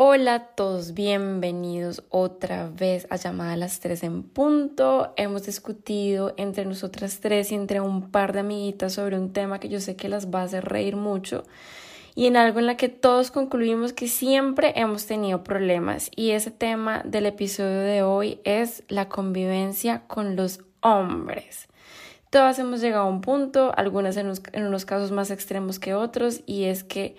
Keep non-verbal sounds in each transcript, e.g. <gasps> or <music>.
Hola a todos, bienvenidos otra vez a Llamada a las 3 en punto. Hemos discutido entre nosotras tres y entre un par de amiguitas sobre un tema que yo sé que las va a hacer reír mucho y en algo en la que todos concluimos que siempre hemos tenido problemas y ese tema del episodio de hoy es la convivencia con los hombres. Todas hemos llegado a un punto, algunas en en unos casos más extremos que otros y es que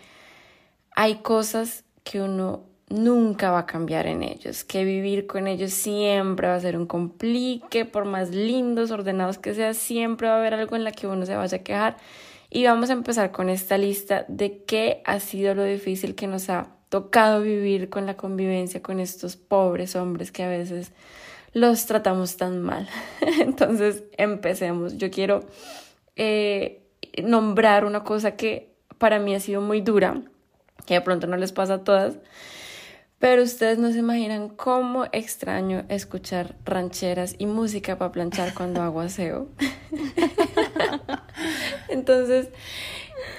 hay cosas que uno nunca va a cambiar en ellos, que vivir con ellos siempre va a ser un complique, por más lindos, ordenados que sea, siempre va a haber algo en la que uno se vaya a quejar. Y vamos a empezar con esta lista de qué ha sido lo difícil que nos ha tocado vivir con la convivencia con estos pobres hombres que a veces los tratamos tan mal. <laughs> Entonces, empecemos. Yo quiero eh, nombrar una cosa que para mí ha sido muy dura, que de pronto no les pasa a todas, pero ustedes no se imaginan cómo extraño escuchar rancheras y música para planchar cuando hago aseo. <laughs> Entonces,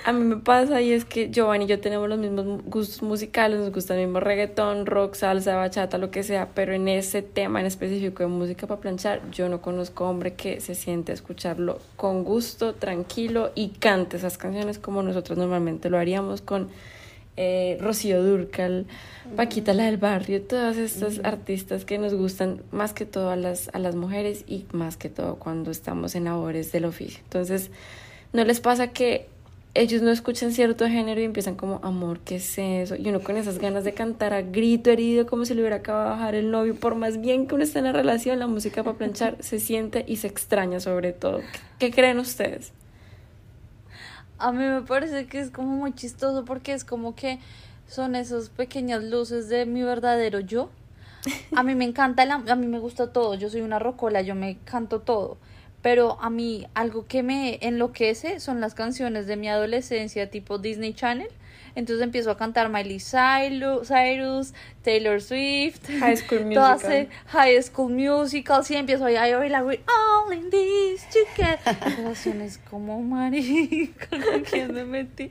a mí me pasa y es que Giovanni y yo tenemos los mismos gustos musicales, nos gusta el mismo reggaetón, rock, salsa, bachata, lo que sea, pero en ese tema en específico de música para planchar, yo no conozco hombre que se siente a escucharlo con gusto, tranquilo y cante esas canciones como nosotros normalmente lo haríamos con eh, Rocío Durcal, Paquita la del barrio, todas estas artistas que nos gustan más que todo a las, a las mujeres y más que todo cuando estamos en labores del oficio. Entonces, ¿no les pasa que ellos no escuchan cierto género y empiezan como, amor, ¿qué es eso? Y uno con esas ganas de cantar a grito herido como si le hubiera acabado de bajar el novio, por más bien que uno esté en la relación, la música para planchar <laughs> se siente y se extraña sobre todo. ¿Qué creen ustedes? A mí me parece que es como muy chistoso porque es como que son esas pequeñas luces de mi verdadero yo. A mí me encanta, la, a mí me gusta todo, yo soy una rocola, yo me canto todo. Pero a mí algo que me enloquece son las canciones de mi adolescencia tipo Disney Channel entonces empiezo a cantar Miley Cyrus, Taylor Swift, High School Musical. High School Musical, sí, empiezo a bailar All in this together. es como marica, <laughs> ¿con quién me metí?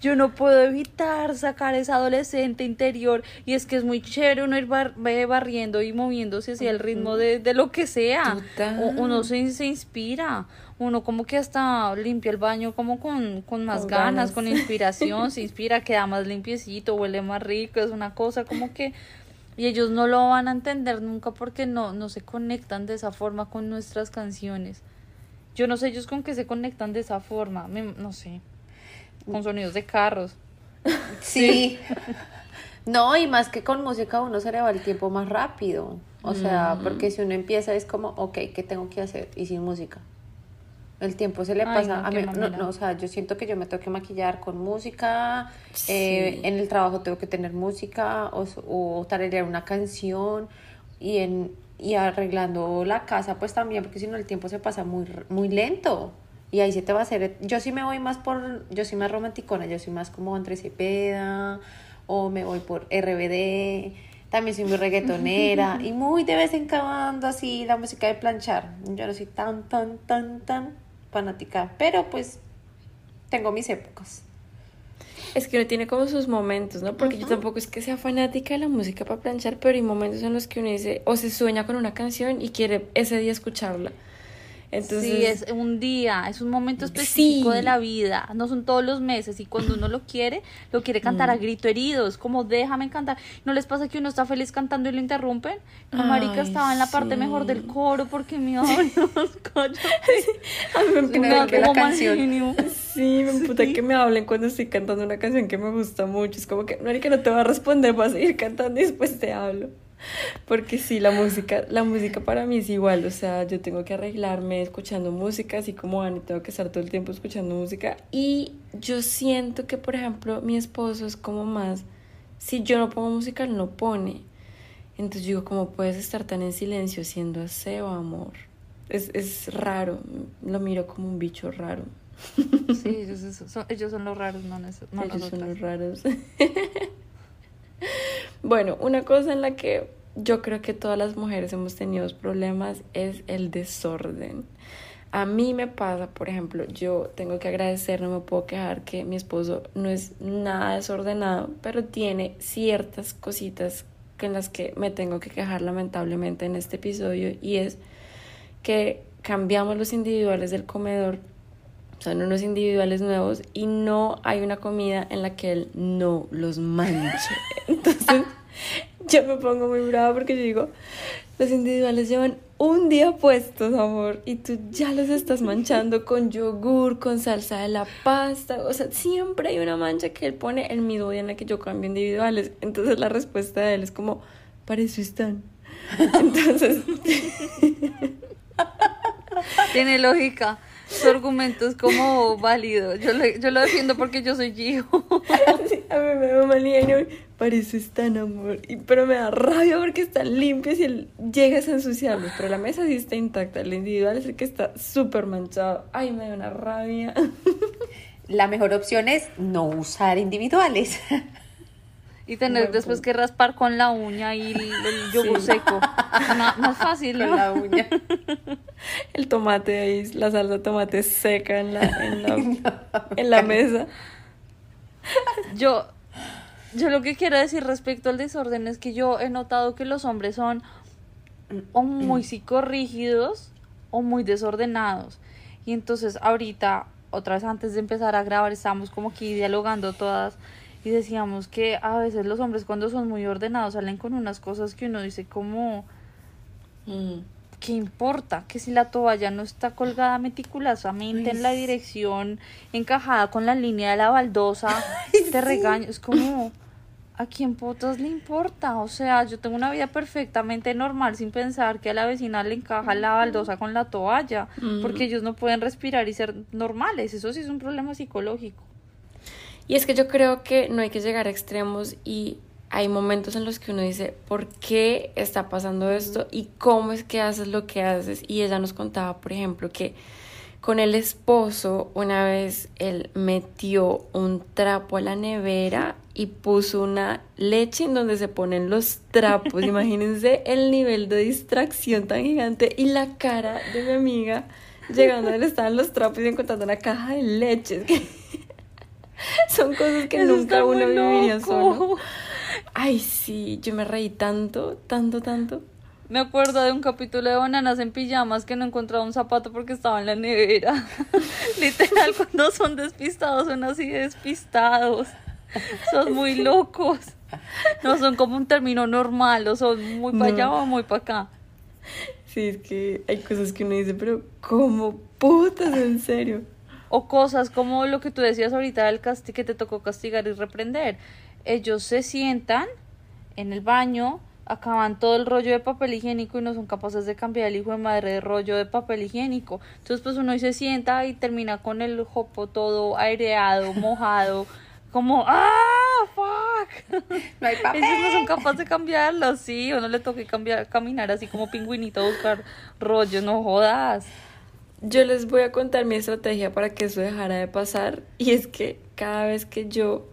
Yo no puedo evitar sacar esa adolescente interior y es que es muy chévere uno ir barriendo y moviéndose hacia el ritmo de, de lo que sea. Uno se, se inspira uno como que hasta limpia el baño como con, con más ganas, con inspiración, se inspira, queda más limpiecito, huele más rico, es una cosa como que y ellos no lo van a entender nunca porque no, no se conectan de esa forma con nuestras canciones. Yo no sé ellos con qué se conectan de esa forma, no sé, con sonidos de carros. Sí. <laughs> no, y más que con música uno se le va el tiempo más rápido. O sea, mm. porque si uno empieza es como, ok, ¿qué tengo que hacer? Y sin música. El tiempo se le pasa a mí. No, o sea, yo siento que yo me tengo que maquillar con música. Eh, en el trabajo tengo que tener música o, o tararear una canción. Y, en, y arreglando la casa, pues también, porque si no el tiempo se pasa muy, muy lento. Y ahí se te va a hacer. Yo sí me voy más por. Yo soy más romanticona, yo soy más como Andrés Cepeda. O me voy por RBD. También soy muy reggaetonera. <laughs> y muy de vez en cuando así la música de planchar. Yo no soy tan, tan, tan, tan fanática, pero pues tengo mis épocas. Es que uno tiene como sus momentos, ¿no? Porque yo tampoco es que sea fanática de la música para planchar, pero hay momentos en los que uno dice, o se sueña con una canción y quiere ese día escucharla. Entonces, sí, es un día, es un momento específico de la vida, no son todos los meses y cuando uno lo quiere, lo quiere cantar a mm. grito herido, es como déjame cantar. ¿No les pasa que uno está feliz cantando y lo interrumpen? La marica estaba en la parte mejor del coro porque me hablan <laughs> A mí me emputa que la canción. Sí, me emputa que me hablen cuando estoy cantando una canción que me gusta mucho, es como que marica no te va a responder, vas a seguir cantando y después te hablo. Porque sí, la música, la música para mí es igual, o sea, yo tengo que arreglarme escuchando música, así como Ani, tengo que estar todo el tiempo escuchando música. Y yo siento que, por ejemplo, mi esposo es como más si yo no pongo música, él no pone. Entonces digo, ¿cómo puedes estar tan en silencio siendo aseo, amor? Es, es raro, lo miro como un bicho raro. Sí, ellos, son, ellos son los raros, no, no Ellos son los raros. <laughs> bueno, una cosa en la que yo creo que todas las mujeres hemos tenido problemas es el desorden. A mí me pasa, por ejemplo, yo tengo que agradecer, no me puedo quejar que mi esposo no es nada desordenado, pero tiene ciertas cositas en las que me tengo que quejar lamentablemente en este episodio y es que cambiamos los individuales del comedor son unos individuales nuevos y no hay una comida en la que él no los manche. <laughs> Entonces, yo me pongo muy brava porque yo digo, los individuales llevan un día puestos, amor, y tú ya los estás manchando con yogur, con salsa de la pasta. O sea, siempre hay una mancha que él pone el mismo día en el que yo cambio individuales. Entonces, la respuesta de él es como, para eso están. <laughs> Entonces, <laughs> Tiene lógica. Su argumento es como válido. Yo lo, yo lo defiendo porque yo soy Gio. <laughs> A mí me da manía y no, para eso están, amor. Y, pero me da rabia porque están limpios y él llega a ensuciarlos. Pero la mesa sí está intacta. El individual es el que está súper manchado. Ay, me da una rabia. La mejor opción es no usar individuales. <laughs> Y tener Buen después punto. que raspar con la uña y el, el yogur Sí. <laughs> seco. Ma- más fácil, Con ¿no? la uña. <laughs> El tomate ahí, la salsa de tomate seca en la, <laughs> en la, en la mesa. Yo, yo lo que quiero decir respecto al desorden es que yo he notado que los hombres son o muy psicorrígidos o muy desordenados. Y entonces ahorita, otra vez antes de empezar a grabar, estábamos como aquí dialogando todas y decíamos que a veces los hombres cuando son muy ordenados salen con unas cosas que uno dice como... Mm. ¿qué importa? Que si la toalla no está colgada meticulosamente en la dirección, encajada con la línea de la baldosa, <laughs> te regaño. Es como, ¿a quién putas le importa? O sea, yo tengo una vida perfectamente normal sin pensar que a la vecina le encaja la baldosa con la toalla, porque ellos no pueden respirar y ser normales. Eso sí es un problema psicológico. Y es que yo creo que no hay que llegar a extremos y hay momentos en los que uno dice, ¿por qué está pasando esto? ¿Y cómo es que haces lo que haces? Y ella nos contaba, por ejemplo, que con el esposo una vez él metió un trapo a la nevera y puso una leche en donde se ponen los trapos. <laughs> Imagínense el nivel de distracción tan gigante y la cara de mi amiga llegando donde estaban los trapos y encontrando una caja de leche. <laughs> <laughs> Son cosas que Eso nunca uno viviría solo. Ay, sí, yo me reí tanto, tanto, tanto. Me acuerdo de un capítulo de Bananas en pijamas que no encontraba un zapato porque estaba en la nevera. <laughs> Literal, <laughs> cuando son despistados son así de despistados. Son muy locos. No son como un término normal, o son muy para allá o muy para acá. Sí, es que hay cosas que uno dice, pero ¿cómo putas, en serio? O cosas como lo que tú decías ahorita del casti que te tocó castigar y reprender. Ellos se sientan en el baño, acaban todo el rollo de papel higiénico y no son capaces de cambiar el hijo de madre de rollo de papel higiénico. Entonces pues uno se sienta y termina con el jopo todo aireado, <laughs> mojado, como ¡ah! ¡fuck! <laughs> No hay papel. <laughs> Ellos no son capaces de cambiarlo, sí, uno le toca cambiar, caminar así como pingüinito a buscar rollo, no jodas. Yo les voy a contar mi estrategia para que eso dejara de pasar y es que cada vez que yo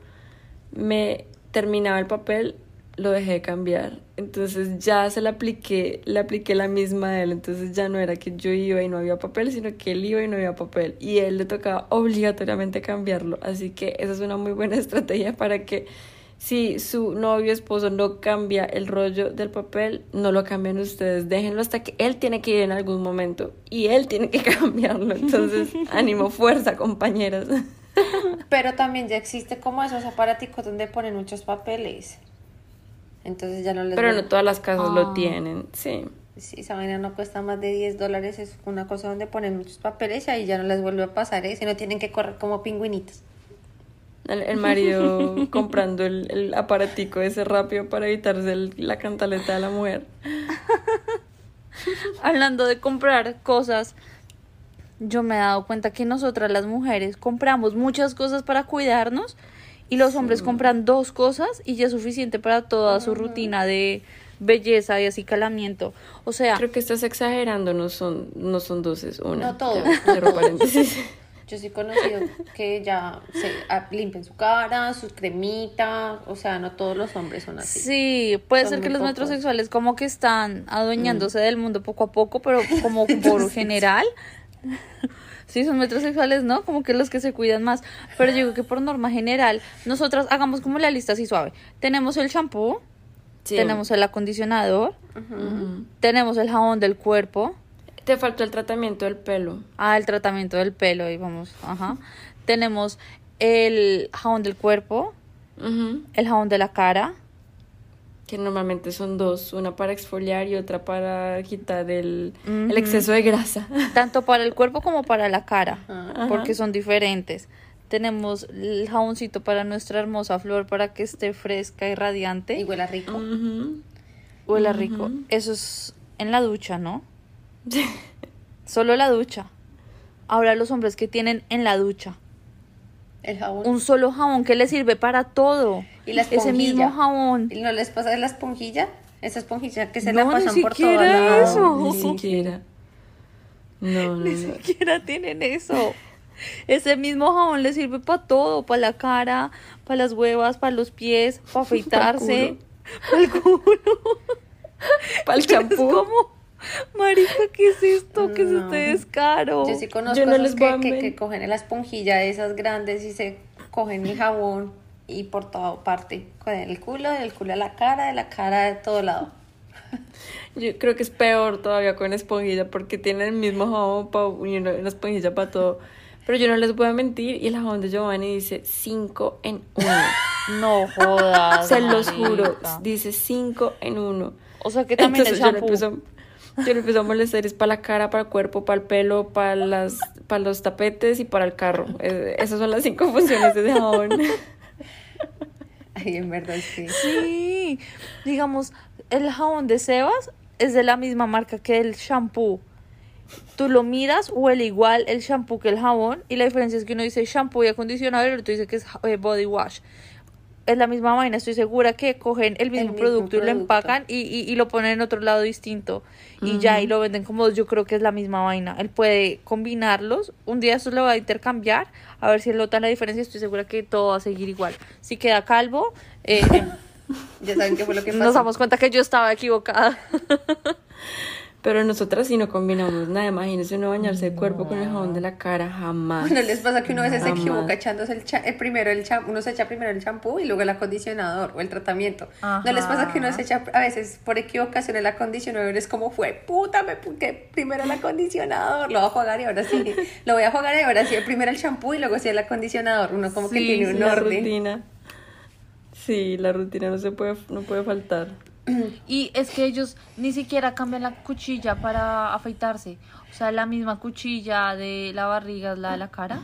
me terminaba el papel lo dejé de cambiar. Entonces ya se le apliqué, le apliqué la misma a él. Entonces ya no era que yo iba y no había papel, sino que él iba y no había papel. Y él le tocaba obligatoriamente cambiarlo. Así que esa es una muy buena <laughs> estrategia para que si su novio esposo no cambia el rollo del papel, no lo cambian ustedes. Déjenlo hasta que él tiene que ir en algún momento. Y él tiene que <laughs> cambiarlo. Entonces, ánimo, fuerza, compañeras. <laughs> Pero también ya existe como esos aparaticos donde ponen muchos papeles. Entonces ya no les Pero no todas las casas lo Ah. tienen, sí. Sí, esa vaina no cuesta más de 10 dólares. Es una cosa donde ponen muchos papeles y ahí ya no les vuelve a pasar, ¿eh? Si no tienen que correr como pingüinitos. El, el marido <laughs> comprando el, el aparatico ese rápido para evitarse el- la cantaleta de la mujer. <laughs> Hablando de comprar cosas, yo me he dado cuenta que nosotras las mujeres compramos muchas cosas para cuidarnos Y los hombres compran dos cosas y ya es suficiente para toda su rutina de belleza y acicalamiento. O sea, Creo que estás exagerando, no son, no son dos, es una. No todo, todo. paréntesis. <laughs> Yo sí he conocido que ya se limpian su cara, su cremita, o sea, no todos los hombres son así. Sí, puede Son ser que los pocos. metrosexuales como que están adueñándose del mundo poco a poco, pero <laughs> como por general. Sí, son metrosexuales, ¿no? Como que los que se cuidan más. Pero yo digo que por norma general, nosotras hagamos como la lista así suave. Tenemos el shampoo, Sí. tenemos el acondicionador, tenemos el jabón del cuerpo, Te faltó el tratamiento del pelo. ah, el tratamiento del pelo y vamos, ajá. Tenemos el jabón del cuerpo, el jabón de la cara, Que normalmente son dos, una para exfoliar y otra para quitar el, exceso de grasa. <laughs> tanto para el cuerpo como para la cara, Ajá. porque son diferentes. Tenemos el jaboncito para nuestra hermosa flor para que esté fresca y radiante. Y huela rico. Huela rico. Eso es en la ducha, ¿no? <laughs> Solo la ducha. Ahora los hombres que tienen en la ducha El jabón. un solo jabón que les sirve para todo. Y la Ese mismo jabón. ¿Y ¿No les pasa de la esponjilla? Esa esponjilla que se No, la ni pasan por siquiera toda la... eso. Ni siquiera. No, no, Ni no. siquiera tienen eso. Ese mismo jabón les sirve para todo, para la cara, para las huevas, para los pies, para <laughs> afeitarse, para el culo. <laughs> Para el champú. Marica, ¿qué es esto? ¿Qué es No. este descaro? Yo sí conozco Yo no esos les que, que, que cogen la esponjilla esas grandes y se cogen el jabón y por toda parte. Con el culo, del culo a la cara, de la cara de todo lado. Yo creo que es peor todavía con esponjilla porque tienen el mismo jabón pa- y una, una esponjilla para todo. Pero yo no les voy a mentir y el jabón de Giovanni dice 5 en 1. <laughs> No jodas. Se los juro, dice 5 en 1. O sea que también Entonces le, shampoo. Yo le empiezo a molestar es para la cara, para el cuerpo, para el pelo, para las para los tapetes y para el carro. Esas son las cinco funciones de ese jabón. Ay, en verdad sí. Sí, digamos, el jabón de Sebas es de la misma marca que el shampoo. Tú lo miras, huele igual el shampoo que el jabón y la diferencia es que uno dice shampoo y acondicionador y el otro dice que es eh, body wash. Es la misma vaina, estoy segura que cogen el mismo, mismo producto y lo producto. empacan y, y, y lo ponen en otro lado distinto y ya y lo venden como dos. Yo creo que es la misma vaina. Él puede combinarlos. Un día esto lo va a intercambiar a ver si él nota la diferencia. Estoy segura que todo va a seguir igual. Si queda calvo, eh, <laughs> Ya saben qué fue lo que pasó. nos damos cuenta que yo estaba equivocada. <laughs> Pero nosotras sí no combinamos nada. Imagínense uno bañarse el cuerpo con el jabón de la cara, jamás. ¿No les pasa que uno a veces se equivoca echándose el, cha- el primero el champú, uno se echa primero el champú y luego el acondicionador o el tratamiento? ¿No les pasa que uno se echa a veces por equivocación el acondicionador es como fue, puta, me puse primero el acondicionador, lo voy a jugar y ahora sí, <laughs> lo voy a jugar y ahora sí, primero el champú y luego sí el acondicionador, uno como que Sí, tiene un la orden. rutina. Sí, la rutina no se puede, no puede faltar. Y es que ellos ni siquiera cambian la cuchilla para afeitarse. O sea, la misma cuchilla de la barriga es la de la cara.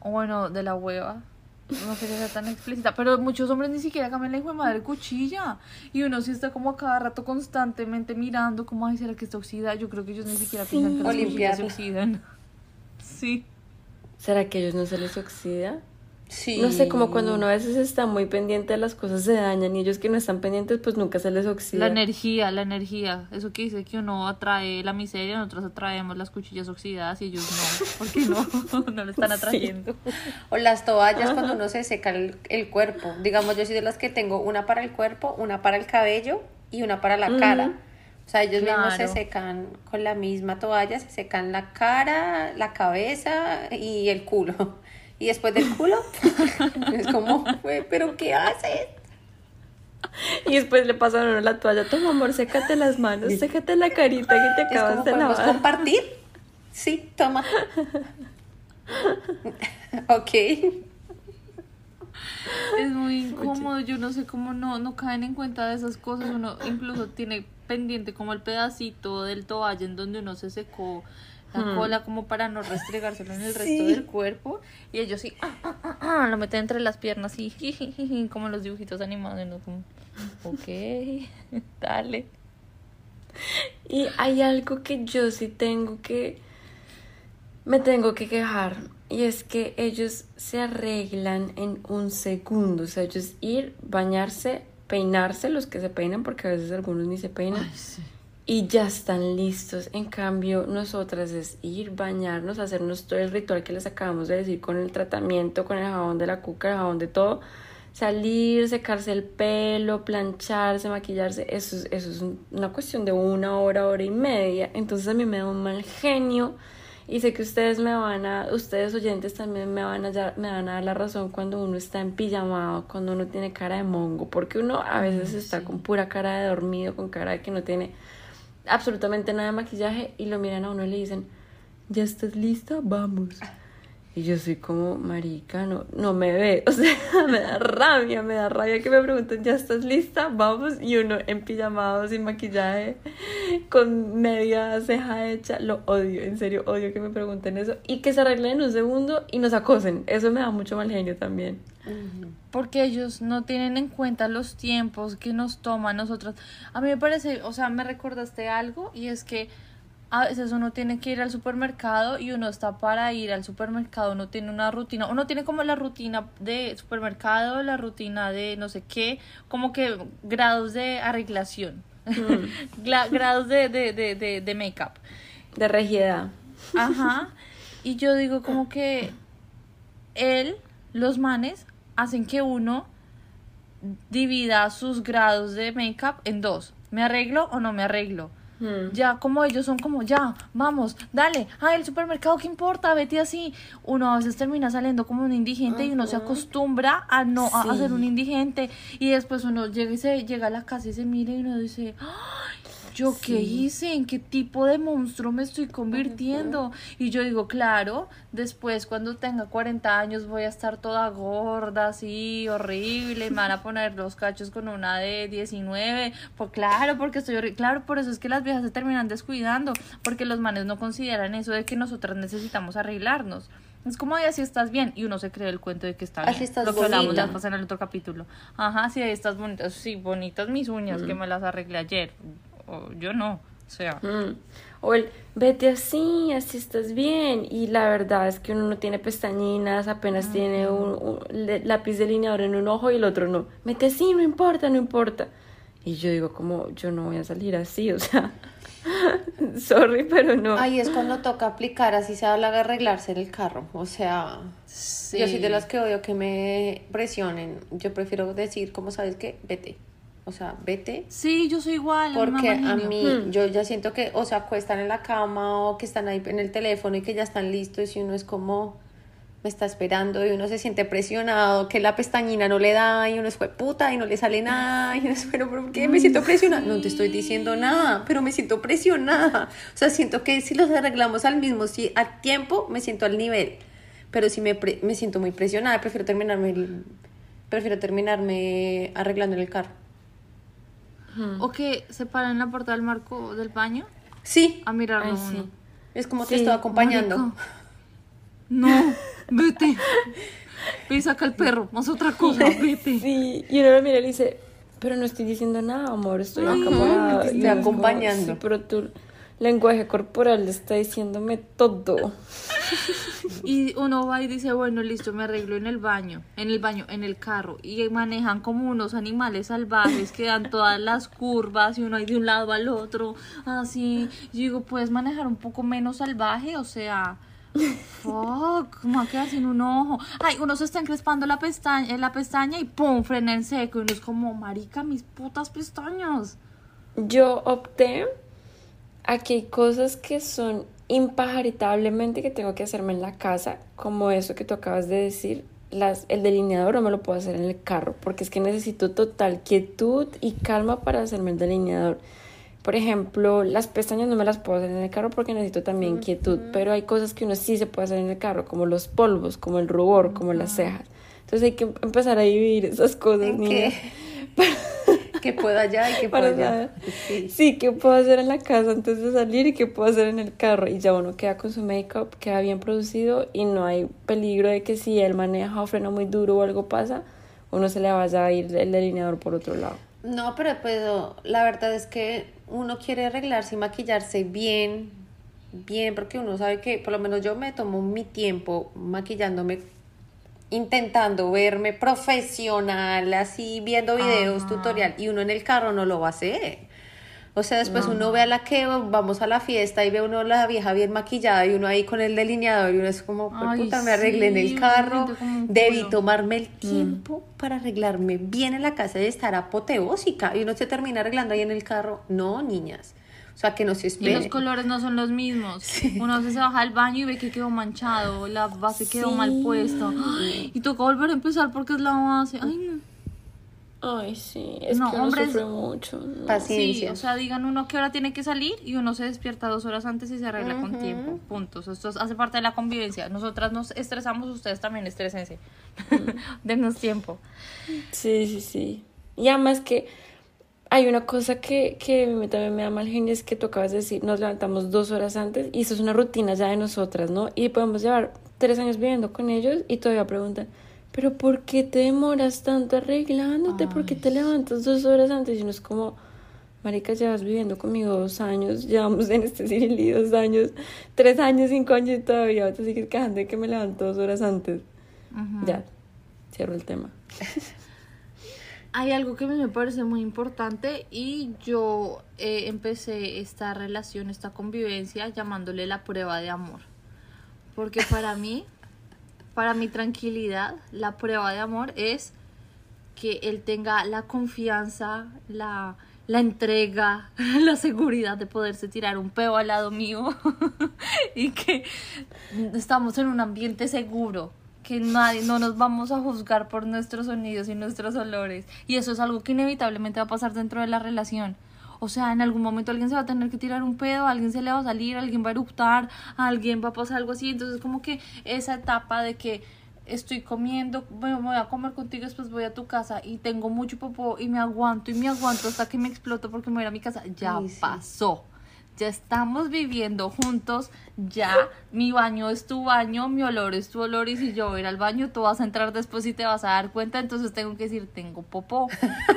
O bueno, de la hueva. No quería ser tan explícita. Pero muchos hombres ni siquiera cambian la hijo de madre cuchilla. Y uno sí está como a cada rato constantemente mirando como, ay, ¿será que está oxida? Yo creo que ellos ni siquiera piensan que O las cuchillas se oxidan. <laughs> Sí. ¿Será que a ellos no se les oxida? Sí. No sé, como cuando uno a veces está muy pendiente de las cosas se dañan y ellos que no están pendientes pues nunca se les oxida. La energía, la energía. Eso que dice que uno atrae la miseria, nosotros atraemos las cuchillas oxidadas y ellos no. ¿Por qué no? <laughs> No lo están <laughs> atrayendo. O las toallas cuando uno se seca el, el cuerpo. Digamos, yo soy de las que tengo una para el cuerpo, una para el cabello y una para la cara. O sea, ellos mismos se secan con la misma toalla, se secan la cara, la cabeza y el culo. Y después del culo, <laughs> es como, "Güey, ¿pero qué haces? Y después le pasan a uno la toalla, toma amor, sécate las manos, sécate la carita que te Es acabas como, de ¿podemos lavar. compartir? Sí, toma. <laughs> ok. Es muy incómodo, yo no sé cómo no, no caen en cuenta de esas cosas. Uno incluso tiene pendiente como el pedacito del toalla en donde uno se secó la cola como para no restregárselo en el resto del cuerpo. Y ellos sí, ah, ah, ah, lo meten entre las piernas y <laughs> como los dibujitos animados. y uno como, ok, <laughs> dale. Y hay algo que yo sí tengo que... Me tengo que quejar. y es que ellos se arreglan en un segundo, o sea, ellos ir, bañarse, peinarse, los que se peinan, porque a veces algunos ni se peinan, y ya están listos. En cambio, nosotras es ir, bañarnos, hacernos todo el ritual que les acabamos de decir con el tratamiento, con el jabón de la cuca, el jabón de todo, salir, secarse el pelo, plancharse, maquillarse, eso, es- eso es un- una cuestión de una hora, hora y media. Entonces a mí me da un mal genio y sé que ustedes me van a, ustedes oyentes también me van a, ya- me van a dar la razón cuando uno está en pijamado, cuando uno tiene cara de mongo, porque uno a veces está con pura cara de dormido, con cara de que no tiene absolutamente nada de maquillaje y lo miran a uno y le dicen, ¿ya estás lista? Vamos. Y yo soy como, marica, no, no me ve. <laughs> O sea, <laughs> me da rabia, me da rabia que me pregunten, ¿ya estás lista? Vamos. Y uno en pijamado, sin maquillaje, con media ceja hecha. Lo odio, en serio, odio que me pregunten eso. Y que se arreglen en un segundo y nos acosen. Eso me da mucho mal genio también. Porque ellos no tienen en cuenta los tiempos que nos toman nosotros. A mí me parece, o sea, me recordaste algo y es que a veces uno tiene que ir al supermercado y uno está para ir al supermercado, uno tiene una rutina, uno tiene como la rutina de supermercado, la rutina de no sé qué, como que grados de arreglación, <laughs> Gla- grados de, de, de, de, de make-up. De regiedad. Ajá. Y yo digo como que él, los manes, hacen que uno divida sus grados de make-up en dos. ¿Me arreglo o no me arreglo? Hmm. Ya, como ellos son como, ya, vamos, dale, ah, el supermercado, ¿qué importa? Vete así. Uno a veces termina saliendo como un indigente y uno se acostumbra a no a, a ser un indigente. Y después uno llega y se llega a la casa y se mira y uno dice, ¡ay! ¿Yo qué hice? ¿En qué tipo de monstruo me estoy convirtiendo? Y yo digo, claro, después cuando tenga 40 años voy a estar toda gorda, así, horrible, me van a <laughs> poner los cachos con una de 19. Pues claro, porque estoy horrible. Claro, por eso es que las viejas se terminan descuidando, porque los manes no consideran eso de que nosotras necesitamos arreglarnos. Es como de así estás bien y uno se cree el cuento de que está bien. Así estás Lo que hablamos vez pasada en el otro capítulo. Ajá, sí, ahí estás bonita. Sí, bonitas mis uñas que me las arreglé ayer. O yo no. O sea, Mm. O el, vete así, así estás bien. Y la verdad es que uno no tiene pestañinas, apenas tiene un, un lápiz delineador en un ojo y el otro no. Vete así, no importa, no importa. Y yo digo, como, yo no voy a salir así, o sea, <laughs> sorry, pero no. Ahí es cuando toca aplicar, así se habla de arreglarse en el carro. O sea, yo soy de las que odio que me presionen. Yo prefiero decir, como sabes qué? Vete. O sea, vete. Sí, yo soy igual. Porque a mí, yo ya siento que, o sea, acuestan en la cama o que están ahí en el teléfono y que ya están listos y uno es como, me está esperando y uno se siente presionado, que la pestañina no le da y uno es puta y no le sale nada y uno es, pero ¿por qué me siento presionada? No te estoy diciendo nada, pero me siento presionada. O sea, siento que si los arreglamos al mismo, si a tiempo, me siento al nivel. Pero si me, pre- me siento muy presionada, prefiero terminarme, el- prefiero terminarme arreglando en el carro. O que se para en la puerta del marco del baño Sí, a mirarlo Ay, sí. uno. es como Sí, te estoy acompañando. Marica. No, vete. Ve y saca el perro, haz otra cosa, <laughs> vete. Sí, y uno lo mira y le dice, pero no estoy diciendo nada, amor, estoy Ay, acá parada". te estoy es como, acompañando. "Sí, pero tu lenguaje corporal está diciéndome todo. <laughs> Y uno va y dice, bueno, listo, me arreglo en el baño, en el baño, en el carro. Y manejan como unos animales salvajes que dan todas las curvas y uno ahí de un lado al otro, así. Yo digo, ¿puedes manejar un poco menos salvaje? O sea, fuck, me va sin un ojo. Ay, uno se está encrespando la pestaña, la pestaña y pum, frena en seco. Y uno es como, marica, mis putas pestañas. Yo opté a que hay cosas que son impajaritablemente que tengo que hacerme en la casa, como eso que tú acabas de decir, las, el delineador no me lo puedo hacer en el carro, porque es que necesito total quietud y calma para hacerme el delineador. Por ejemplo, las pestañas no me las puedo hacer en el carro porque necesito también quietud, pero hay cosas que uno sí se puede hacer en el carro, como los polvos, como el rubor, como las cejas. Entonces hay que empezar a dividir esas cosas, ¿En niña. <laughs> que puedo allá y que Para puedo allá. Sí. Sí, ¿qué puedo hacer en la casa antes de salir y qué puedo hacer en el carro? Y ya uno queda con su make-up, queda bien producido y no hay peligro de que si él maneja o frena muy duro o algo pasa, uno se le vaya a ir el delineador por otro lado. No, pero pues la verdad es que uno quiere arreglarse y maquillarse bien bien, porque uno sabe que, por lo menos yo me tomo mi tiempo maquillándome, intentando verme profesional, así viendo videos, Ajá. tutorial, y uno en el carro no lo va a hacer. O sea, después uno ve a la que vamos a la fiesta y ve uno la vieja bien maquillada y uno ahí con el delineador y uno es como, "Pues, Ay, puta, me arreglé en el carro, debí culo". tomarme el tiempo para arreglarme bien en la casa y estar apoteósica y uno se termina arreglando ahí en el carro. No, niñas. O sea, que no se Y los esperen. colores no son los mismos. <laughs> Uno a veces se baja al baño y ve que quedó manchado, la base quedó Sí. mal puesta. Ay, <gasps> Y toca volver a empezar porque es la base. Ay, no. Ay, sí, es No, que uno sufre mucho. ¿no? Paciencia. Sí, o sea, digan uno qué hora tiene que salir y uno se despierta dos horas antes y se arregla con Ujú. tiempo. Puntos. Esto es- hace parte de la convivencia. Nosotras nos estresamos, ustedes también estresense. <laughs> Denos tiempo. Sí, sí, sí. Y además que hay una cosa que, que a mí también me da mal genio, es que tú acabas de decir, nos levantamos dos horas antes y eso es una rutina ya de nosotras, ¿no? Y podemos llevar tres años viviendo con ellos y todavía preguntan, pero ¿por qué te demoras tanto arreglándote? ¿Por qué te levantas dos horas antes? Y uno es como, marica, llevas viviendo conmigo dos años, llevamos en este Cirili dos años, tres años, cinco años y todavía te sigues quejando de que me levanto dos horas antes. Ya, cierro el tema. <laughs> Hay algo que me parece muy importante y yo eh, empecé esta relación, esta convivencia llamándole la prueba de amor. Porque para mí, para mi tranquilidad, la prueba de amor es que él tenga la confianza, la, la entrega, <laughs> la seguridad de poderse tirar un peo al lado mío <laughs> y que estamos en un ambiente seguro, que nadie, no nos vamos a juzgar por nuestros sonidos y nuestros olores. Y eso es algo que inevitablemente va a pasar dentro de la relación. O sea, en algún momento alguien se va a tener que tirar un pedo, alguien se le va a salir, alguien va a eruptar, alguien va a pasar algo así. Entonces, como que esa etapa de que estoy comiendo, me voy a comer contigo, después voy a tu casa y tengo mucho popó y me aguanto y me aguanto hasta que me exploto porque me voy a ir a mi casa, ya Ay, sí. pasó. Ya estamos viviendo juntos, ya mi baño es tu baño, mi olor es tu olor y si yo voy a ir al baño tú vas a entrar después y te vas a dar cuenta, entonces tengo que decir tengo popó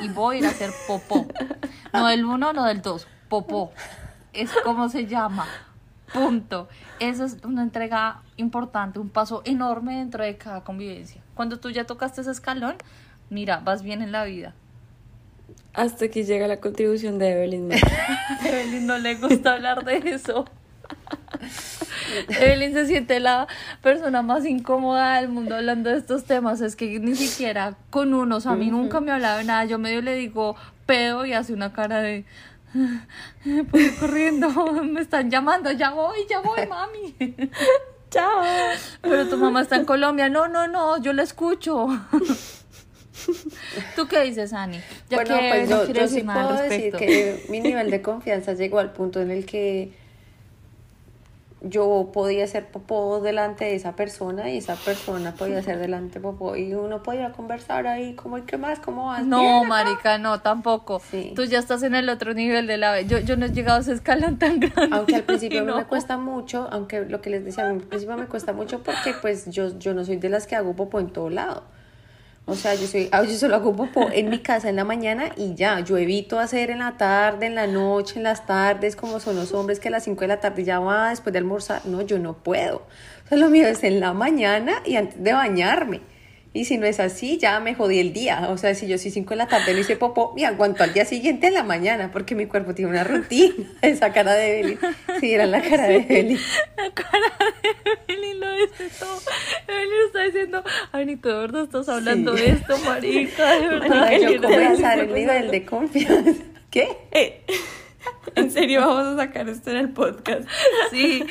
y voy a ir a hacer popó. No del uno, no del dos, popó. Es como se llama. Punto. Eso es una entrega importante, un paso enorme dentro de cada convivencia. Cuando tú ya tocaste ese escalón, mira, vas bien en la vida. Hasta que llega la contribución de Evelyn. <laughs> Evelyn no le gusta hablar de eso. Evelyn se siente la persona más incómoda del mundo hablando de estos temas. Es que ni siquiera con uno, o sea, a mí nunca me hablaba de nada. Yo medio le digo pedo y hace una cara de. Voy corriendo, me están llamando, ya voy, ya voy, mami. <laughs> ¡Chao! Pero tu mamá está en Colombia. No, no, no, yo la escucho. <laughs> ¿Tú qué dices, Ani? Ya bueno, que pues yo, yo sí puedo decir que mi nivel de confianza llegó al punto en el que yo podía hacer popó delante de esa persona y esa persona podía hacer delante popó y uno podía conversar ahí como, ¿y qué más? ¿Cómo vas? No, Bien, acá". marica, no, tampoco. Sí. Tú ya estás en el otro nivel de la... Yo, yo no he llegado a ese escalón tan grande. Aunque al principio <laughs> no. me cuesta mucho, aunque lo que les decía, al principio me cuesta mucho porque pues yo, yo no soy de las que hago popó en todo lado. O sea, yo soy, yo solo hago popó en mi casa en la mañana y ya, yo evito hacer en la tarde, en la noche, en las tardes, como son los hombres que a las 5 de la tarde ya va después de almorzar. No, yo no puedo. O sea, lo mío es en la mañana y antes de bañarme. Y si no es así, ya me jodí el día. O sea, si yo sí 5 de la tarde no hice popó, me aguanto al día siguiente en la mañana, porque mi cuerpo tiene una rutina. <laughs> Esa cara de Evelyn. Sí, era la cara de Evelyn. La cara de Evelyn lo dice todo. Evelyn está diciendo, ay, ni tú de verdad estás hablando Sí. de esto, marica, de verdad. Para yo comenzar el nivel de confianza. ¿Qué? Eh, <laughs> en serio, vamos a sacar esto en el podcast. Sí,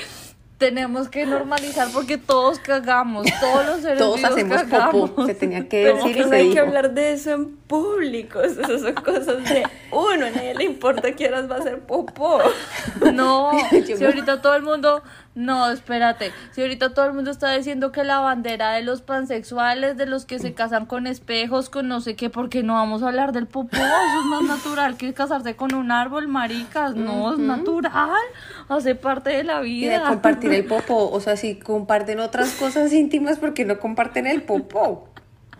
tenemos que normalizar porque todos cagamos, todos los seres Todos vivos hacemos cagamos. popó. Se tenía que Pero decir es que y no se hay que hablar de eso en público. Esas son cosas de uno. A nadie le importa que horas va a ser popó. <laughs> No, si ahorita todo el mundo, no, espérate, si ahorita todo el mundo está diciendo que la bandera de los pansexuales, de los que se casan con espejos, con no sé qué, porque no vamos a hablar del popó, eso es más natural que casarse con un árbol, maricas, no, es natural, hace parte de la Y de vida. compartir el popó. O sea, si comparten otras cosas íntimas, porque no comparten el popó?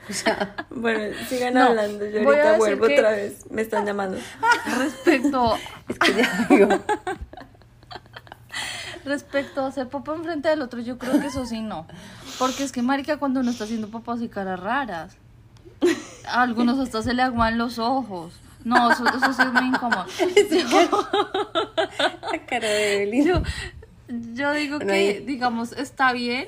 O sea, Bueno, sigan No, hablando. Yo voy a ahorita decir vuelvo que- otra vez. Me están llamando. <laughs> Respecto, es que ya digo. Respecto a hacer popó enfrente del otro, yo creo que eso sí no. Porque es que, marica, cuando uno está haciendo popó hace caras raras. A algunos hasta se le aguan los ojos. No, eso, eso sí es muy incómodo. <laughs> La cara de Evelyn. Yo, yo digo Bueno, que, ahí- digamos, está bien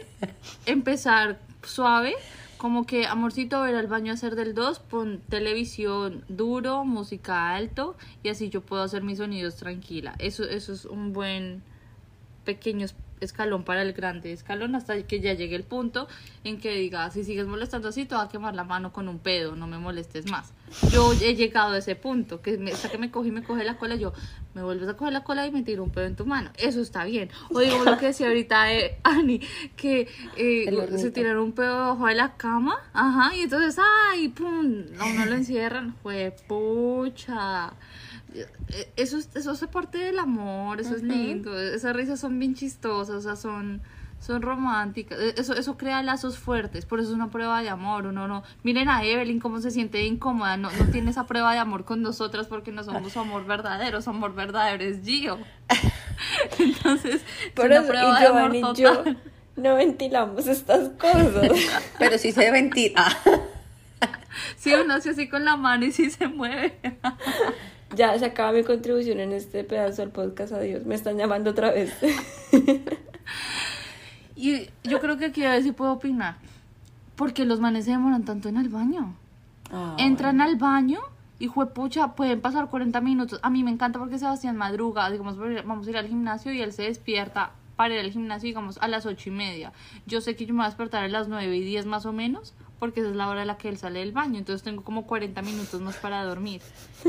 empezar suave, como que, amorcito, ver al baño a hacer del 2, pon televisión duro, música alto, y así yo puedo hacer mis sonidos tranquila. Eso, eso es un buen pequeño es- escalón para el grande escalón hasta que ya llegue el punto en que diga, si sigues molestando así, te va a quemar la mano con un pedo, no me molestes más. Yo he llegado a ese punto, que me, hasta que me coge y me coge la cola, yo me vuelves a coger la cola y me tiro un pedo en tu mano. Eso está bien. O digo lo que decía ahorita eh, Ani, que eh, se tiraron un pedo debajo de la cama, ajá, y entonces, ay, pum, a uno lo encierran, fue pucha. Eh, Eso, es- eso hace parte del amor, eso es lindo, esas risas son bien chistosas, o sea, son, son románticas, Eh, eso, eso crea lazos fuertes, por eso es una prueba de amor, uno no, miren a Evelyn cómo se siente incómoda, no, no tiene esa prueba de amor con nosotras porque no somos su amor verdadero, su amor verdadero es Gio. <laughs> Entonces, es Por una eso, prueba y de amor y yo total. no ventilamos estas cosas. <laughs> Pero sí se ventila. <laughs> Si uno hace así con la mano y si se mueve. Ya se acaba mi contribución en este pedazo del podcast. Adiós. Me están llamando otra vez. <laughs> Y yo creo que aquí a ver si puedo opinar. Porque los manes se demoran tanto en el baño. Ah, Entran al baño y juepucha, pueden pasar 40 minutos. A mí me encanta porque Sebastián madruga, digamos, vamos a ir al gimnasio y él se despierta para ir al gimnasio, digamos, a las ocho y media. Yo sé que yo me voy a despertar a las 9 y 10 más o menos, porque esa es la hora a la que él sale del baño. Entonces tengo como 40 minutos más para dormir.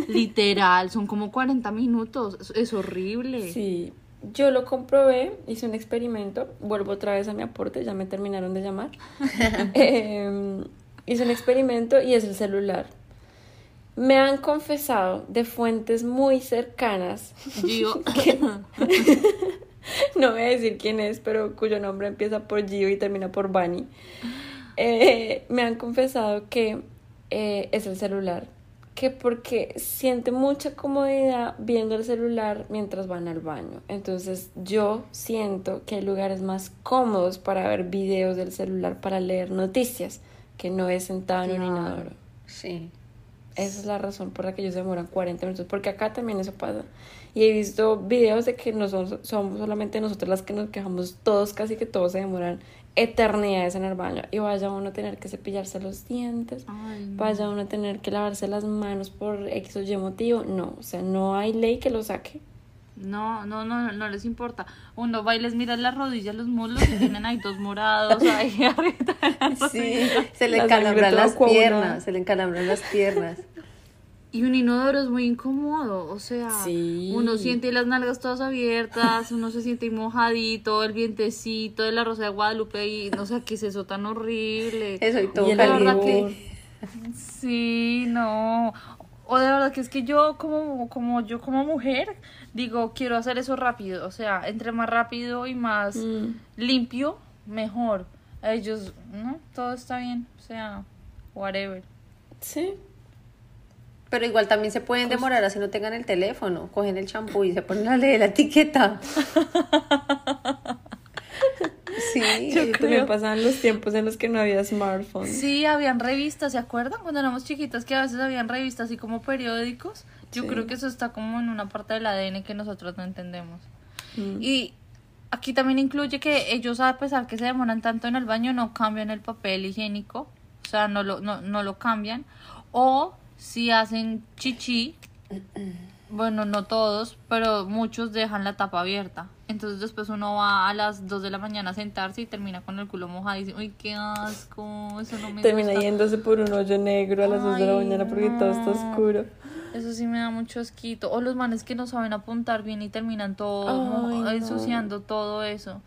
Literal, son como 40 minutos. Es, horrible. Sí, yo lo comprobé, hice un experimento, vuelvo otra vez a mi aporte, ya me terminaron de llamar. <laughs> Eh, hice un experimento y es el celular. Me han confesado de fuentes muy cercanas, Gio, <laughs> <laughs> no voy a decir quién es, pero cuyo nombre empieza por Gio y termina por Bunny. Eh, me han confesado que eh, es el celular, que porque siente mucha comodidad viendo el celular mientras van al baño. Entonces yo siento que hay lugares más cómodos para ver videos del celular para leer noticias, que no es sentado en un Claro. inodoro. Sí. Esa es la razón por la que ellos se demoran 40 minutos, porque acá también eso pasa. Y he visto videos de que no son, somos solamente nosotros las que nos quejamos, todos, casi que todos se demoran eternidades en el baño. Y vaya uno a tener que cepillarse los dientes, Ay, no. vaya uno a tener que lavarse las manos por X o Y motivo. No, o sea, no hay ley que lo saque. No, no, no, no les importa. Uno va y les mira las rodillas, los muslos y tienen ahí dos morados <laughs> ahí arriba. Sí, se le encalambran las piernas, se le encalambran las piernas. Y un inodoro es muy incómodo, o sea, Sí. uno siente las nalgas todas abiertas, uno se siente mojadito, el vientecito de la Rosa de Guadalupe y no sé qué es eso tan horrible. Eso y todo Y La verdad. Sí, no. O de verdad que es que yo como, como yo como mujer digo, quiero hacer eso rápido, o sea, entre más rápido y más Mm. limpio, mejor. A ellos, no, todo está bien, o sea, whatever. Sí. Pero igual también se pueden demorar así no tengan el teléfono. Cogen el champú y se ponen a leer la etiqueta. <laughs> Sí. Y también pasaban los tiempos en los que no había smartphone. Sí, habían revistas, ¿se acuerdan? Cuando éramos chiquitas que a veces habían revistas así como periódicos. Yo Sí. creo que eso está como en una parte del ADN que nosotros no entendemos. Mm. Y aquí también incluye que ellos, a pesar que se demoran tanto en el baño, no cambian el papel higiénico. O sea, no lo, no, no lo cambian. O si hacen chichi, bueno, no todos, pero muchos dejan la tapa abierta. Entonces después uno va a las 2 de la mañana a sentarse y termina con el culo mojado y dice, uy, qué asco, eso no me Termina gusta. yéndose por un hoyo negro a las 2 de la mañana porque todo está no. oscuro. Eso sí me da mucho asquito. O los manes que no saben apuntar bien y terminan todo Ay, no. ensuciando todo eso.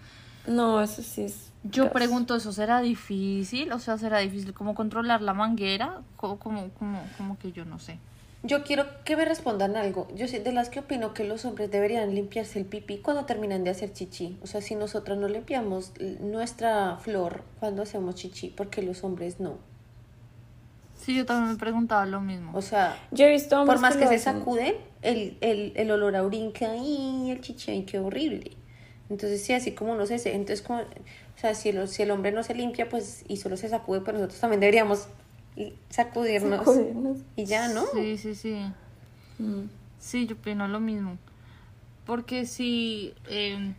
No, eso sí es. Yo pregunto, ¿eso será difícil? O sea, ¿será difícil como controlar la manguera? Como, como, que yo no sé. Yo quiero que me respondan algo. Yo soy de las que opino que los hombres deberían limpiarse el pipí cuando terminan de hacer chichi. O sea, si nosotros no limpiamos nuestra flor cuando hacemos chichi, ¿por qué los hombres no? Sí, yo también me preguntaba lo mismo. O sea, Yo he visto por más que, se sacuden, el, el, el olor a orín que el chichi qué horrible. Entonces, sí, así como uno se... Entonces, como, sea, si el, si el hombre no se limpia, pues, y solo se sacude, pues nosotros también deberíamos sacudirnos. Sacudirnos. Y ya, ¿no? Sí, sí, sí. Mm. Sí, yo opino lo mismo. Porque si eh,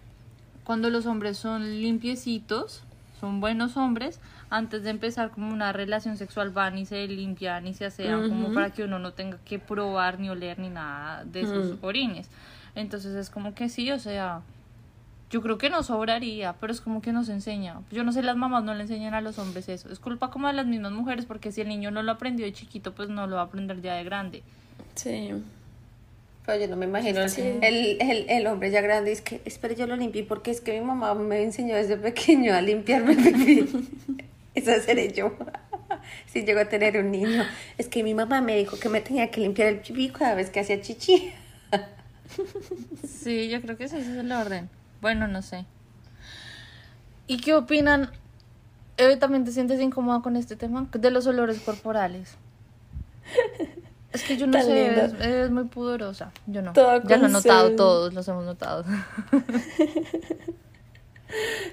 cuando los hombres son limpiecitos, son buenos hombres, antes de empezar como una relación sexual van y se limpian y se asean como Ujú. para que uno no tenga que probar ni oler ni nada de sus Mm. orines. Entonces es como que sí, o sea, yo creo que no sobraría, pero es como que nos enseña. Yo no sé, las mamás no le enseñan a los hombres eso. Es culpa como de las mismas mujeres porque si el niño no lo aprendió de chiquito, pues no lo va a aprender ya de grande. Sí. Pero yo no me imagino el, Sí. el, el, el hombre ya grande. Es que, espere, yo lo limpié porque es que mi mamá me enseñó desde pequeño a limpiarme el pipí. <laughs> Esa seré yo. <laughs> Si llego a tener un niño. Es que mi mamá me dijo que me tenía que limpiar el pipí cada vez que hacía chichi. <laughs> Sí, yo creo que ese es el orden. Bueno, no sé. ¿Y qué opinan? ¿también te sientes incómoda con este tema? De los olores corporales. <laughs> Es que yo no Tan sé, es, es muy pudorosa. Yo no. Toda ya lo he notado, todos los hemos notado. <laughs>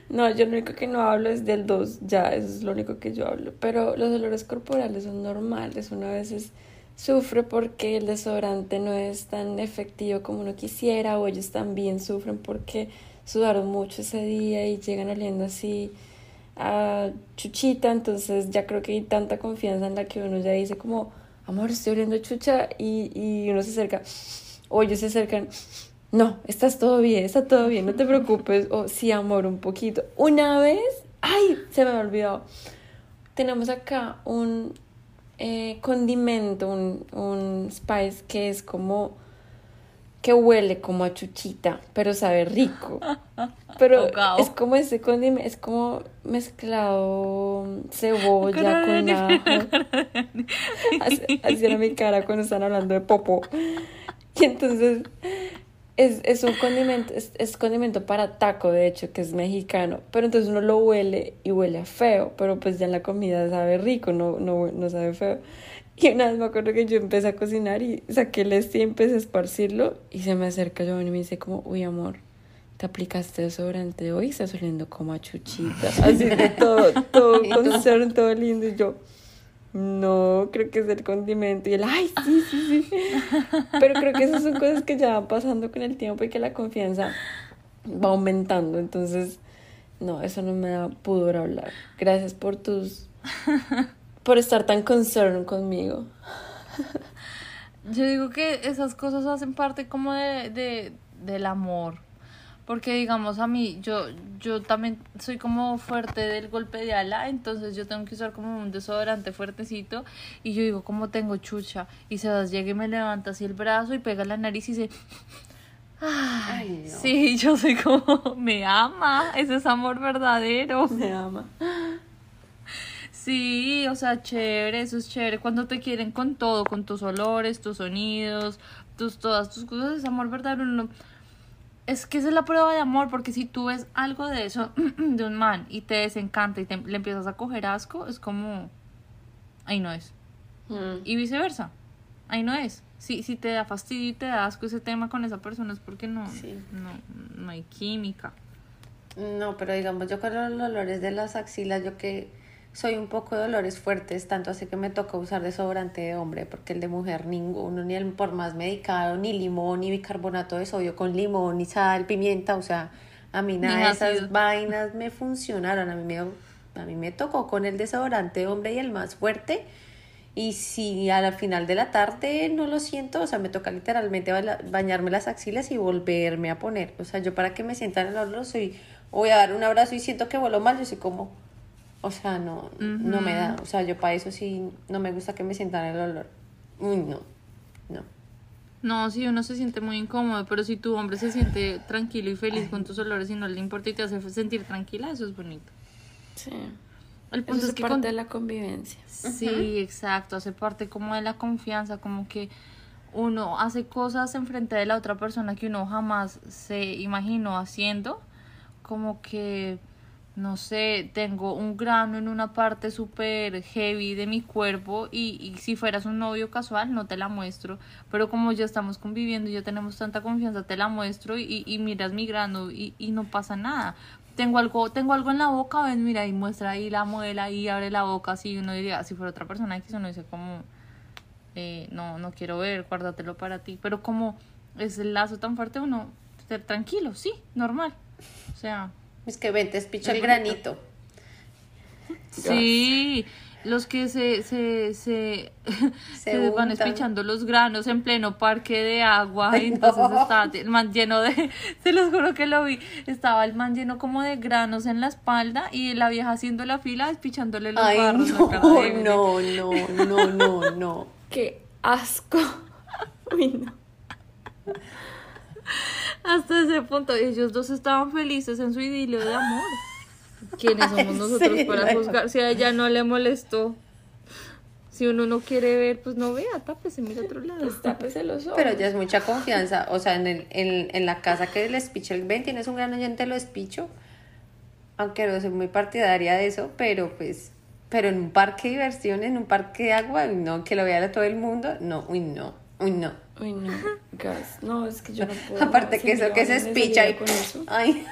No, yo lo único que no hablo es del 2, ya, eso es lo único que yo hablo. Pero los olores corporales son normales, uno a veces sufre porque el desodorante no es tan efectivo como uno quisiera, o ellos también sufren porque sudaron mucho ese día y llegan oliendo así a chuchita, entonces ya creo que hay tanta confianza en la que uno ya dice como, amor, estoy oliendo chucha, y, y uno se acerca, o ellos se acercan, no, estás todo bien, está todo bien, no te preocupes. O sí, amor, un poquito. Una vez, ay, se me ha olvidado. Tenemos acá un eh, condimento, un, un spice que es como que huele como a chuchita, pero sabe rico. Pero es como ese condimento, es como mezclado cebolla con ajo. <laughs> Así, así era mi cara cuando están hablando de popo. Y entonces es, es un condimento, es, es condimento para taco, de hecho, que es mexicano. Pero entonces uno lo huele y huele a feo, pero pues ya en la comida sabe rico, no, no, no sabe feo. Y una vez me acuerdo que yo empecé a cocinar y saqué el este y empecé a esparcirlo y se me acerca Giovanni y me dice como, uy amor, te aplicaste desodorante hoy, estás oliendo como a chuchita. <laughs> Así de todo, todo ¿Y tú? concern, todo lindo. Y yo, no, creo que es el condimento. Y él, ay, sí, sí, sí. <laughs> Pero creo que esas son cosas que ya van pasando con el tiempo y que la confianza va aumentando. Entonces, no, eso no me da pudor hablar. Gracias por tus. <laughs> por estar tan concerned conmigo. Yo digo que esas cosas hacen parte como de, de, del amor. Porque digamos a mí, yo, yo también soy como fuerte del golpe de ala, entonces yo tengo que usar como un desodorante fuertecito y yo digo como tengo chucha y Sebas llega y me levanta así el brazo y pega la nariz y dice, Ay, no. sí, <laughs> yo soy como, me ama, ese es amor verdadero. Me ama. Sí, o sea, chévere, eso es chévere. Cuando te quieren con todo, con tus olores, tus sonidos, tus, todas tus cosas, es amor verdadero. no- Es que esa es la prueba de amor, porque si tú ves algo de eso, <clears throat> de un man, y te desencanta y te, le empiezas a coger asco, es como, ahí no es. Mm. Y viceversa, ahí no es. Si, si te da fastidio y te da asco ese tema con esa persona, es porque no, Sí. no, no hay química. No, pero digamos, yo con los dolores de las axilas, yo que soy un poco de dolores fuertes, tanto así que me toca usar desodorante de hombre, porque el de mujer ninguno, ni el por más medicado, ni limón, ni bicarbonato de sodio con limón, ni sal, pimienta, o sea, a mí nada de esas vainas me funcionaron, a mí me, a mí me tocó con el desodorante de hombre y el más fuerte, y si a la final de la tarde no lo siento, o sea, me toca literalmente ba- bañarme las axilas y volverme a poner. O sea, yo para que me sientan el olor soy, o voy a dar un abrazo y siento que vuelo mal, yo soy como, o sea, no, no me da. O sea, yo para eso sí no me gusta que me sientan el olor. Uy, no, no. No, si uno se siente muy incómodo, pero si tu hombre se siente tranquilo y feliz con tus olores y no le importa y te hace sentir tranquila, eso es bonito. Sí. El Eso punto es es que parte con- de la convivencia. Sí, exacto, hace parte como de la confianza, como que uno hace cosas enfrente de la otra persona que uno jamás se imaginó haciendo, como que no sé, tengo un grano en una parte súper heavy de mi cuerpo y, y si fueras un novio casual no te la muestro, pero como ya estamos conviviendo y ya tenemos tanta confianza, te la muestro y, y miras mi grano y, y no pasa nada. Tengo algo, tengo algo en la boca, ven, mira, y muestra ahí la muela y abre la boca, así uno diría, si fuera otra persona que uno dice como, eh, no, no quiero ver, guárdatelo para ti, pero como es el lazo tan fuerte, uno, ser tranquilo, sí, normal, o sea... Es que ven, te espicha el granito. Sí, los que se, se, se, <laughs> Se se van espichando los granos en pleno parque de agua Ay, y entonces no. estaba el man lleno de, <laughs> se los juro que lo vi, estaba el man lleno como de granos en la espalda y la vieja haciendo la fila espichándole los Ay, barros. la cara de no, no, no, no, no. <laughs> ¡Qué asco! Uy, no. <laughs> Hasta ese punto ellos dos estaban felices en su idilio de amor. <laughs> ¿Quiénes somos nosotros sí, para juzgar si a ella no le molestó? Si uno no quiere ver, pues no vea, tápese, mira a otro lado. <laughs> Tápese los ojos. Pero ya es mucha confianza. O sea, en, el, en, en la casa que le espicha el ven, tienes un grano, yo te lo espicho. Aunque no soy muy partidaria de eso, pero pues. Pero en un parque de diversiones, en un parque de agua, no, que lo vea todo el mundo, no, uy, no, uy, no. Uy, no, gas. No, es que yo no puedo. Aparte que Sí, eso que se espicha y. con eso. Ay,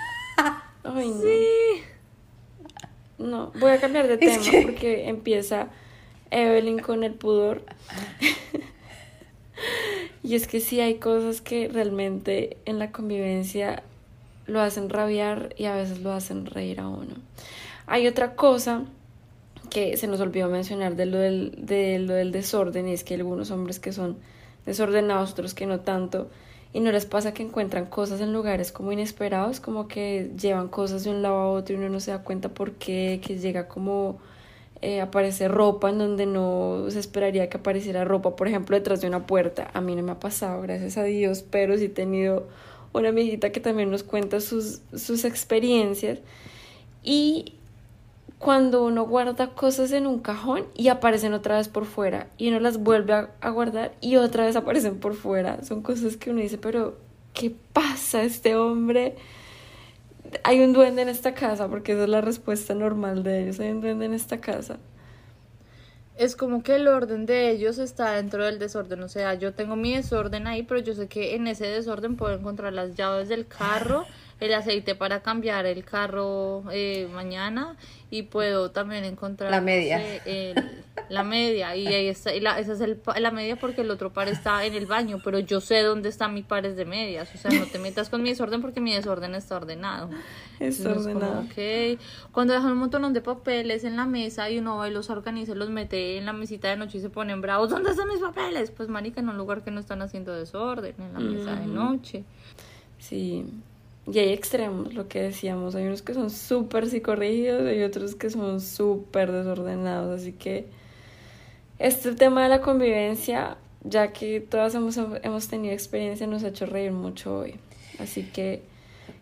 Ay, no. No, voy a cambiar de tema que- porque empieza Evelyn con el pudor. y es que sí hay cosas que realmente en la convivencia lo hacen rabiar y a veces lo hacen reír a uno. Hay otra cosa que se nos olvidó mencionar de lo del, de lo del desorden y es que hay algunos hombres que son desordenados, otros que no tanto. Y no les pasa que encuentran cosas en lugares como inesperados, como que llevan cosas de un lado a otro y uno no se da cuenta por qué, que llega como eh, aparece ropa en donde no se esperaría que apareciera ropa, por ejemplo, detrás de una puerta. A mí no me ha pasado, gracias a Dios, pero sí he tenido una amiguita que también nos cuenta sus, sus experiencias. Y cuando uno guarda cosas en un cajón y aparecen otra vez por fuera y uno las vuelve a, a guardar y otra vez aparecen por fuera. Son cosas que uno dice, pero ¿qué pasa este hombre? Hay un duende en esta casa, porque esa es la respuesta normal de ellos. Hay un duende en esta casa. Es como que el orden de ellos está dentro del desorden. O sea, yo tengo mi desorden ahí, pero yo sé que en ese desorden puedo encontrar las llaves del carro, el aceite para cambiar el carro eh, mañana y puedo también encontrar La no media. sé, el- la media y ahí está y la, esa es el, pa- la media porque el otro par está en el baño pero yo sé dónde están mis pares de medias o sea no te metas con mi desorden porque mi desorden está ordenado Está entonces, como, ordenado. ok. Cuando dejan un montón de papeles en la mesa y uno va y los organiza y los mete en la mesita de noche y se ponen bravos, ¿dónde están mis papeles? Pues marica, en un lugar que no están haciendo desorden, en la mesa de noche. Sí. Y hay extremos, lo que decíamos. Hay unos que son súper psicorrígidos y otros que son súper desordenados. Así que este tema de la convivencia, ya que todas hemos, hemos tenido experiencia, nos ha hecho reír mucho hoy. Así que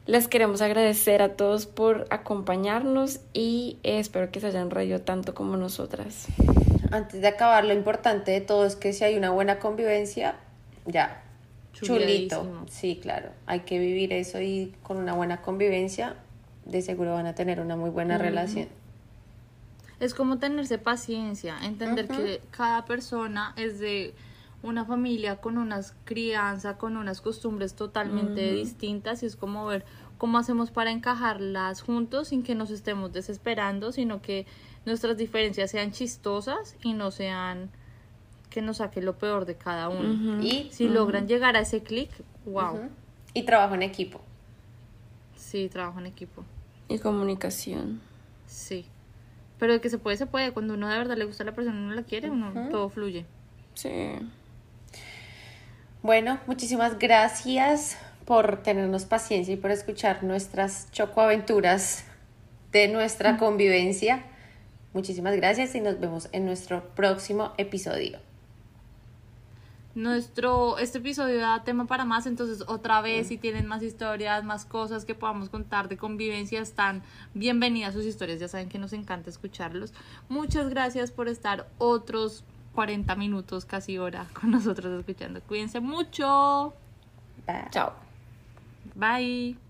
les queremos agradecer a todos por acompañarnos y eh, espero que se hayan reído tanto como nosotras. antes de acabar, lo importante de todo es que si hay una buena convivencia, ya, chulito. Sí, claro, hay que vivir eso y con una buena convivencia, de seguro van a tener una muy buena relación. Es como tenerse paciencia, entender que cada persona es de una familia con unas crianza, con unas costumbres totalmente distintas y es como ver cómo hacemos para encajarlas juntos sin que nos estemos desesperando, sino que nuestras diferencias sean chistosas y no sean que nos saque lo peor de cada uno. Y, Si logran llegar a ese clic, wow, y trabajo en equipo. sí, trabajo en equipo, Y comunicación. sí. Pero de que se puede, se puede. Cuando uno de verdad le gusta a la persona y uno la quiere, uno todo fluye. Sí. Bueno, muchísimas gracias por tenernos paciencia y por escuchar nuestras chocoaventuras de nuestra convivencia. Muchísimas gracias y nos vemos en nuestro próximo episodio. Nuestro, este episodio da tema para más, entonces otra vez si tienen más historias, más cosas que podamos contar de convivencia, están bienvenidas sus historias, ya saben que nos encanta escucharlos. Muchas gracias por estar otros 40 minutos, casi hora, con nosotros escuchando. Cuídense mucho. Bye. Chao. Bye.